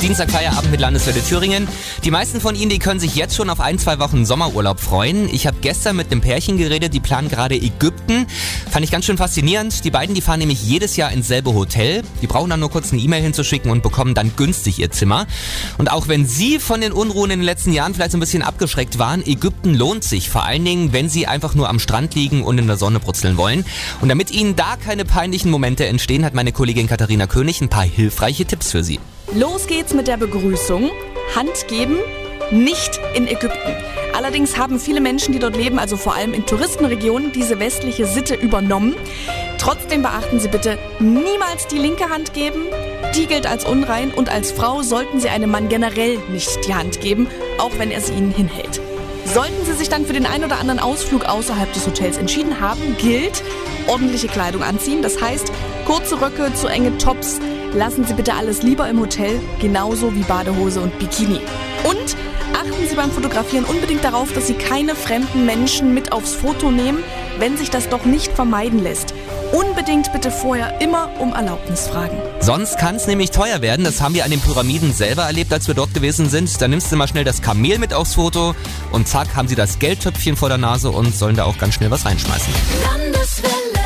Dienstag Feierabend mit Landeswelle Thüringen. Die meisten von Ihnen, die können sich jetzt schon auf ein, zwei Wochen Sommerurlaub freuen. Ich habe gestern mit einem Pärchen geredet, die planen gerade Ägypten. Fand ich ganz schön faszinierend. Die beiden, die fahren nämlich jedes Jahr ins selbe Hotel. Die brauchen dann nur kurz eine E-Mail hinzuschicken und bekommen dann günstig ihr Zimmer. Und auch wenn Sie von den Unruhen in den letzten Jahren vielleicht so ein bisschen abgeschreckt waren, Ägypten lohnt sich. Vor allen Dingen, wenn Sie einfach nur am Strand liegen und in der Sonne brutzeln wollen. Und damit Ihnen da keine peinlichen Momente entstehen, hat meine Kollegin Katharina König ein paar hilfreiche Tipps für Sie. Los geht's mit der Begrüßung. Hand geben, nicht in Ägypten. Allerdings haben viele Menschen, die dort leben, also vor allem in Touristenregionen, diese westliche Sitte übernommen. Trotzdem beachten Sie bitte niemals die linke Hand geben. Die gilt als unrein und als Frau sollten Sie einem Mann generell nicht die Hand geben, auch wenn er sie Ihnen hinhält. Sollten Sie sich dann für den ein oder anderen Ausflug außerhalb des Hotels entschieden haben, gilt ordentliche Kleidung anziehen. Das heißt, kurze Röcke, zu enge Tops. Lassen Sie bitte alles lieber im Hotel, genauso wie Badehose und Bikini. Und achten Sie beim Fotografieren unbedingt darauf, dass Sie keine fremden Menschen mit aufs Foto nehmen, wenn sich das doch nicht vermeiden lässt. Unbedingt bitte vorher immer um Erlaubnis fragen. Sonst kann es nämlich teuer werden. Das haben wir an den Pyramiden selber erlebt, als wir dort gewesen sind. Da nimmst du mal schnell das Kamel mit aufs Foto und zack, haben sie das Geldtöpfchen vor der Nase und sollen da auch ganz schnell was reinschmeißen. Landeswelle.